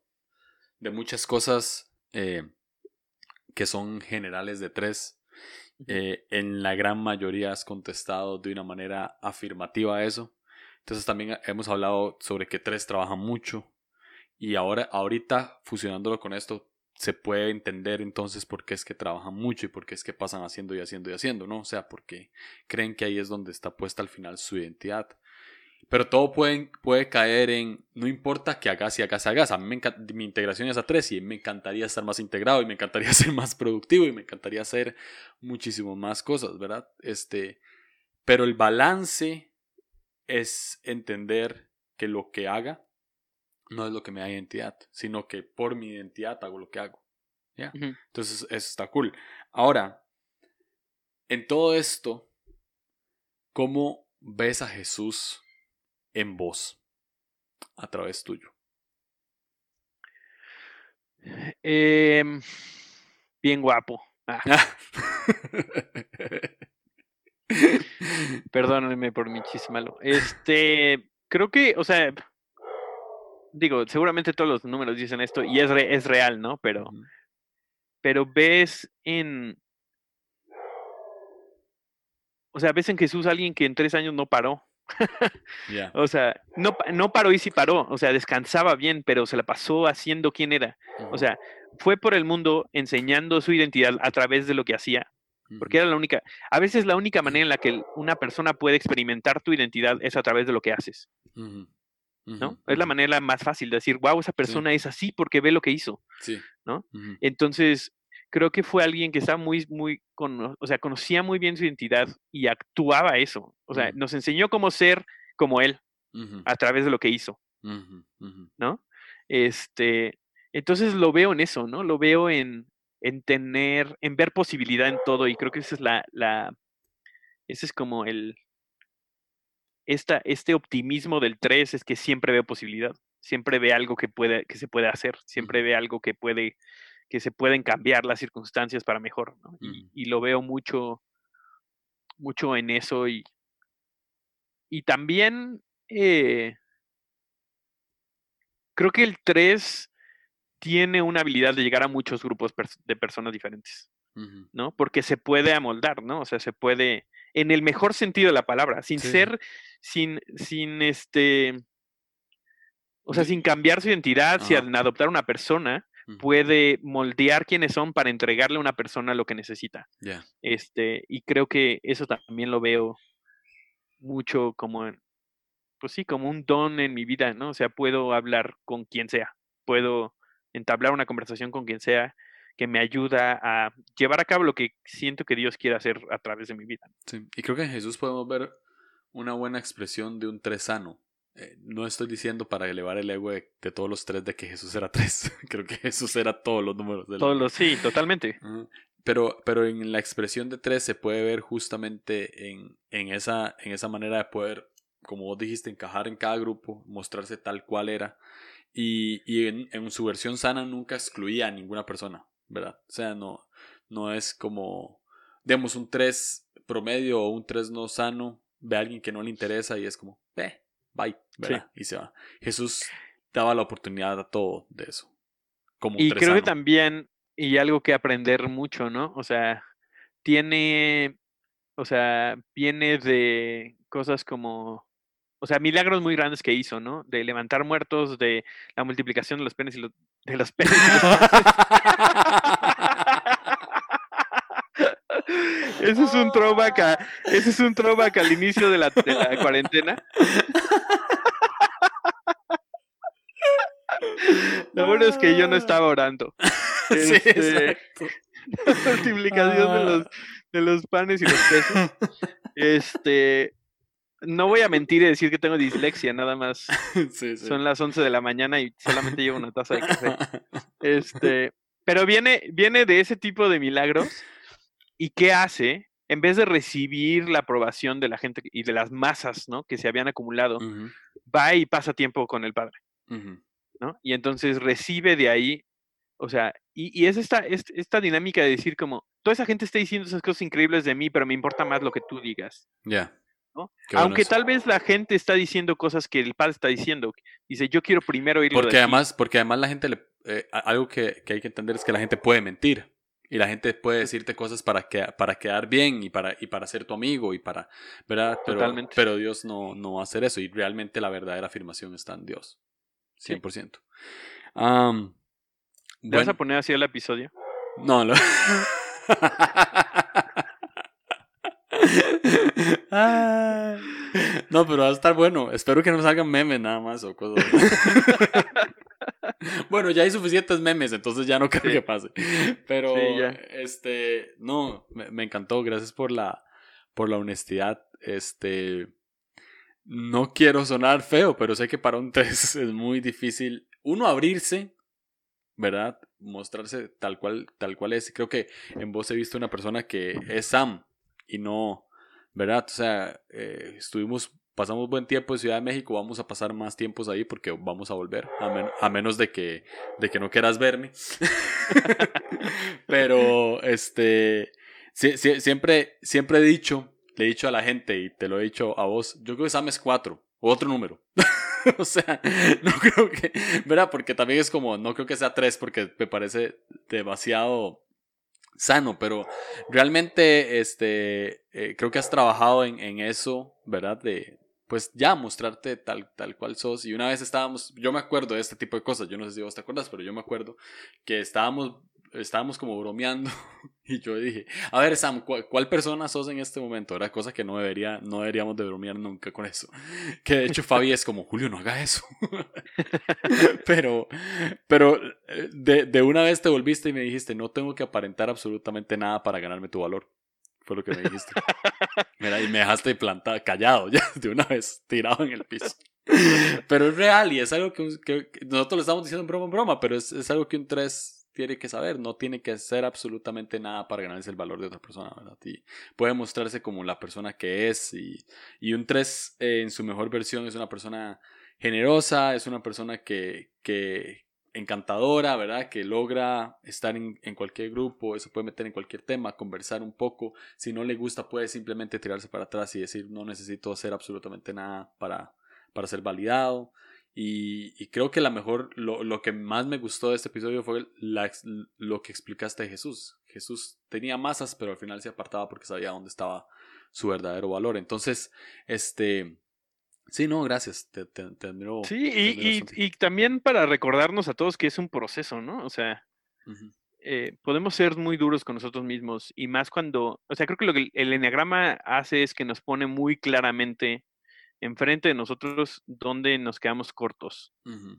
de muchas cosas eh, que son generales de tres eh, en la gran mayoría has contestado de una manera afirmativa a eso. Entonces también hemos hablado sobre que tres trabajan mucho y ahora ahorita fusionándolo con esto se puede entender entonces por qué es que trabajan mucho y por qué es que pasan haciendo y haciendo y haciendo, ¿no? O sea, porque creen que ahí es donde está puesta al final su identidad. Pero todo puede, puede caer en, no importa que hagas y hagas y hagas. A mí me mi integración es a tres y me encantaría estar más integrado y me encantaría ser más productivo y me encantaría hacer muchísimo más cosas, ¿verdad? Este, pero el balance es entender que lo que haga no es lo que me da identidad, sino que por mi identidad hago lo que hago. ¿Ya? Entonces, eso está cool. Ahora, en todo esto, ¿cómo ves a Jesús en voz a través tuyo? Em, bien guapo. Ah. Perdónenme por mi chismalo. Este, creo que, o sea, digo, seguramente todos los números dicen esto y es, es real, ¿no? Pero, pero ves en, o sea, ves en Jesús alguien que en tres años no paró. O sea, no, no paró y sí paró, o sea, descansaba bien, pero se la pasó haciendo quién era. O sea, fue por el mundo enseñando su identidad a través de lo que hacía, porque era la única, a veces la única manera en la que una persona puede experimentar tu identidad es a través de lo que haces. ¿No? Es la manera más fácil de decir, wow, esa persona es así porque ve lo que hizo. ¿No? Entonces, creo que fue alguien que estaba muy, muy, con, o sea, conocía muy bien su identidad y actuaba eso. O sea, nos enseñó cómo ser como él a través de lo que hizo, ¿no? Este, entonces lo veo en eso, ¿no? Lo veo en, en tener, en ver posibilidad en todo y creo que esa es la, la ese es como el, esta, este optimismo del 3 es que siempre veo posibilidad, siempre ve algo que, puede, que se puede hacer, siempre ve algo que puede que se pueden cambiar las circunstancias para mejor, y, lo veo mucho, mucho en eso y, y también eh, creo que el 3 tiene una habilidad de llegar a muchos grupos de personas diferentes, ¿no? Porque se puede amoldar, ¿no? O sea, se puede, en el mejor sentido de la palabra, sin ser, sin, sin este, o sea, sin cambiar su identidad, sin adoptar una persona, puede moldear quiénes son para entregarle a una persona lo que necesita. Este, y creo que eso también lo veo mucho como, pues sí, como un don en mi vida, ¿no? O sea, puedo hablar con quien sea, puedo entablar una conversación con quien sea que me ayuda a llevar a cabo lo que siento que Dios quiere hacer a través de mi vida. Sí, y creo que en Jesús podemos ver una buena expresión de un tres sano. Eh, no estoy diciendo para elevar el ego de, todos los tres de que Jesús era tres. creo que Jesús era todos los números. De todos los, sí, totalmente. Pero, pero en la expresión de tres se puede ver justamente en, en, esa, en esa manera de poder, como vos dijiste, encajar en cada grupo, mostrarse tal cual era y, y en, en, su versión sana nunca excluía a ninguna persona, ¿verdad? O sea, no, no es como, digamos, un 3 promedio o un 3 no sano, ve a alguien que no le interesa y es como, ve, bye, ¿verdad? Y se va. Jesús daba la oportunidad a todo de eso. Como y creo que también, y algo que aprender mucho, ¿no? O sea, tiene, o sea, viene de cosas como o sea, milagros muy grandes que hizo, ¿no? De levantar muertos, de la multiplicación de los penes y los, de los penes. ese es un throwback ese es un throwback al inicio de la, cuarentena. Lo bueno es que yo no estaba orando. sí, este, exacto. La multiplicación de, los, de los panes y los peces. Este, no voy a mentir y decir que tengo dislexia, nada más. Son las 11 de la mañana y solamente llevo una taza de café. Este, pero viene, viene de ese tipo de milagros. ¿Y qué hace? En vez de recibir la aprobación de la gente y de las masas, ¿no? Que se habían acumulado, va y pasa tiempo con el Padre, ¿no? Y entonces recibe de ahí, o sea, y, es esta, esta dinámica de decir como, toda esa gente está diciendo esas cosas increíbles de mí, pero me importa más lo que tú digas. Ya. Aunque tal vez la gente está diciendo cosas que el padre está diciendo. Dice, yo quiero primero ir porque además Porque además la gente, le, eh, algo que, hay que entender es que la gente puede mentir. Y la gente puede decirte cosas para, que, para quedar bien y para, y para ser tu amigo y para, ¿verdad? Pero, pero Dios no, no va a hacer eso y realmente la verdadera afirmación está en Dios. 100%. ¿Te vas a poner así el episodio? No, no. no, pero va a estar bueno. Espero que no salgan memes nada más o cosas. bueno, ya hay suficientes memes, entonces ya no creo que pase. Pero, este, no, me, encantó. Gracias por la, por la honestidad. Este, no quiero sonar feo, pero sé que para un test es muy difícil uno abrirse, ¿verdad? Mostrarse tal cual, tal cual es. Creo que en vos he visto una persona que es Sam y no, ¿verdad? O sea, eh, estuvimos, pasamos buen tiempo en Ciudad de México, vamos a pasar más tiempos ahí porque vamos a volver, a, menos de que, de que no quieras verme. Pero, este, siempre, siempre he dicho, le he dicho a la gente y te lo he dicho a vos, yo creo que Sam es cuatro, otro número. o sea, no creo que, ¿verdad? Porque también es como, no creo que sea tres porque me parece demasiado sano, pero realmente este, eh, creo que has trabajado en, eso, ¿verdad? De, pues ya mostrarte tal, tal cual sos. Y una vez estábamos, yo me acuerdo de este tipo de cosas, yo no sé si vos te acuerdas, pero yo me acuerdo que estábamos estábamos como bromeando y yo dije, a ver Sam, ¿cuál, persona sos en este momento? Era cosa que no, debería, no deberíamos de bromear nunca con eso. Que de hecho Fabi es como, Julio, no haga eso. pero pero eh, de, de, una vez te volviste y me dijiste, no tengo que aparentar absolutamente nada para ganarme tu valor. Fue lo que me dijiste. Mira, y me dejaste plantado, callado, ya de una vez, tirado en el piso. Pero es real y es algo que, nosotros le estamos diciendo en broma en broma, pero es, es algo que un 3 tiene que saber, no tiene que hacer absolutamente nada para ganarse el valor de otra persona, ¿verdad? Y puede mostrarse como la persona que es y, y un 3 eh, en su mejor versión es una persona generosa, es una persona que, que encantadora, ¿verdad? Que logra estar en, cualquier grupo, se puede meter en cualquier tema, conversar un poco. Si no le gusta, puede simplemente tirarse para atrás y decir, no necesito hacer absolutamente nada para, para ser validado. Y, creo que la mejor, lo, lo, que más me gustó de este episodio fue lo que explicaste de Jesús. Jesús tenía masas, pero al final se apartaba porque sabía dónde estaba su verdadero valor. Entonces, este, sí, no, gracias, te, te, admiro. Sí, y, y, también para recordarnos a todos que es un proceso, ¿no? O sea, eh, podemos ser muy duros con nosotros mismos y más cuando, o sea, creo que lo que el enneagrama hace es que nos pone muy claramente enfrente de nosotros donde nos quedamos cortos,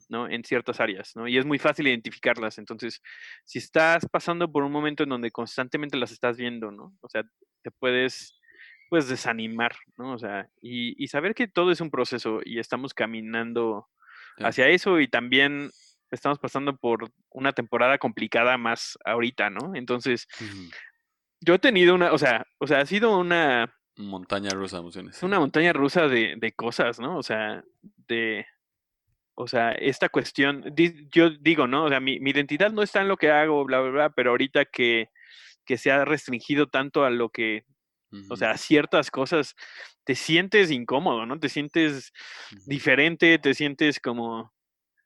¿no? En ciertas áreas, ¿no? Y es muy fácil identificarlas. Entonces, si estás pasando por un momento en donde constantemente las estás viendo, ¿no? O sea, te puedes, puedes desanimar, ¿no? O sea, y, saber que todo es un proceso y estamos caminando hacia eso y también estamos pasando por una temporada complicada más ahorita, ¿no? Entonces, yo he tenido una, o sea, o sea, ha sido una montaña rusa de emociones. Una montaña rusa de, de, cosas, ¿no? O sea, de. O sea, esta cuestión. yo digo, ¿no? O sea, mi, mi, identidad no está en lo que hago, bla, bla, bla, pero ahorita que, que se ha restringido tanto a lo que. O sea, ciertas cosas, te sientes incómodo, ¿no? Te sientes diferente, te sientes como.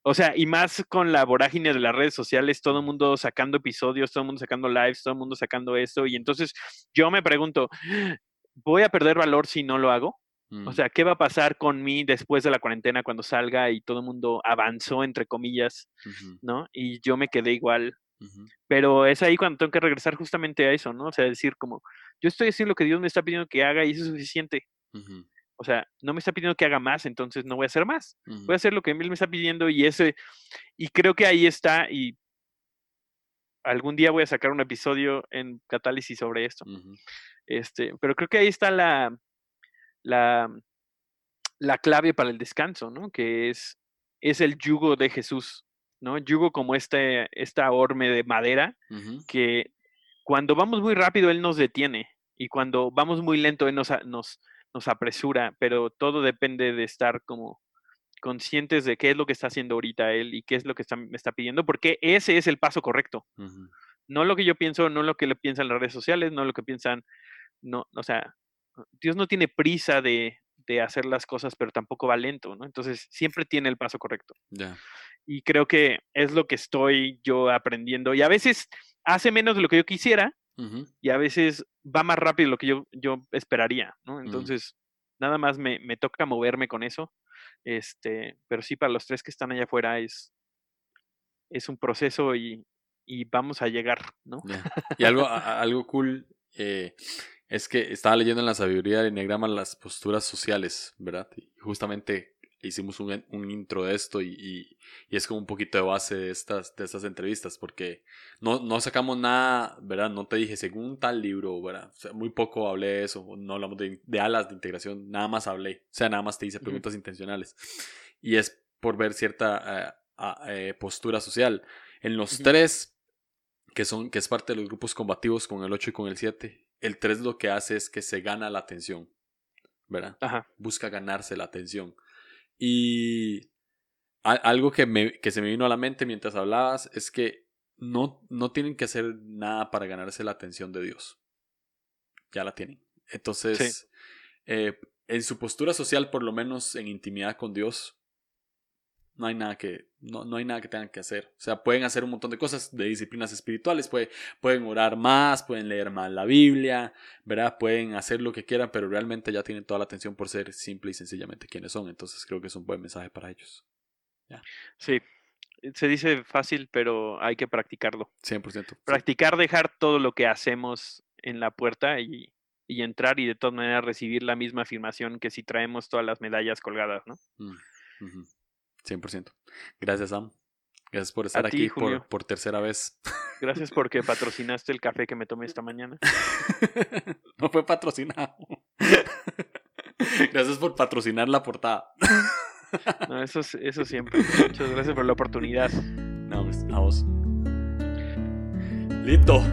O sea, y más con la vorágine de las redes sociales, todo el mundo sacando episodios, todo el mundo sacando lives, todo el mundo sacando esto. Y entonces yo me pregunto, voy a perder valor si no lo hago. O mm. sea, ¿qué va a pasar con mí después de la cuarentena cuando salga y todo el mundo avanzó, entre comillas, ¿no? Y yo me quedé igual. Pero es ahí cuando tengo que regresar justamente a eso, ¿no? O sea, decir como, yo estoy haciendo lo que Dios me está pidiendo que haga y eso es suficiente. O sea, no me está pidiendo que haga más, entonces no voy a hacer más. Voy a hacer lo que Él me está pidiendo y ese, y creo que ahí está y algún día voy a sacar un episodio en Catálisis sobre esto. Este, pero creo que ahí está la, la, la clave para el descanso, ¿no? Que es, es el yugo de Jesús, ¿no? Yugo como este, esta orme de madera que cuando vamos muy rápido Él nos detiene y cuando vamos muy lento Él nos, nos, nos apresura, pero todo depende de estar como conscientes de qué es lo que está haciendo ahorita Él y qué es lo que me está pidiendo, porque ese es el paso correcto. No lo que yo pienso, no lo que le piensan las redes sociales, no lo que piensan no, o sea, Dios no tiene prisa de, hacer las cosas, pero tampoco va lento, ¿no? Entonces siempre tiene el paso correcto. Y creo que es lo que estoy yo aprendiendo. Y a veces hace menos de lo que yo quisiera y a veces va más rápido de lo que yo, yo esperaría, ¿no? Entonces, nada más me, toca moverme con eso. Este, pero sí, para los tres que están allá afuera es, es un proceso y, vamos a llegar, ¿no? Y algo, algo cool eh, es que estaba leyendo en la sabiduría del enneagrama las posturas sociales, ¿verdad? Y justamente hicimos un, un intro de esto y, y, es como un poquito de base de estas, de estas entrevistas, porque no, no sacamos nada, ¿verdad? No te dije según tal libro, ¿verdad? O sea, muy poco hablé de eso, no hablamos de, de, alas de integración, nada más hablé, o sea, nada más te hice preguntas intencionales. Y es por ver cierta eh, eh, postura social. En los tres, que, son, que es parte de los grupos combativos con el 8 y con el 7, el 3 lo que hace es que se gana la atención, ¿verdad? Busca ganarse la atención. Y algo que, me, que se me vino a la mente mientras hablabas es que no, no tienen que hacer nada para ganarse la atención de Dios. Ya la tienen. Entonces, eh, en su postura social, por lo menos en intimidad con Dios, no hay nada que, no, no hay nada que tengan que hacer. O sea, pueden hacer un montón de cosas de disciplinas espirituales, pueden orar más, pueden leer más la Biblia, ¿verdad? Pueden hacer lo que quieran, pero realmente ya tienen toda la atención por ser simple y sencillamente quienes son. Entonces creo que es un buen mensaje para ellos. Sí, se dice fácil, pero hay que practicarlo. 100%. Practicar, dejar todo lo que hacemos en la puerta y, y, entrar y de todas maneras recibir la misma afirmación que si traemos todas las medallas colgadas, ¿no? Mm, 100%. Gracias, Sam. Gracias por estar aquí por, por, tercera vez. Gracias porque patrocinaste el café que me tomé esta mañana. no fue patrocinado. Gracias por patrocinar la portada. No, eso, eso siempre. Muchas gracias por la oportunidad. No, pues, a vos. Listo.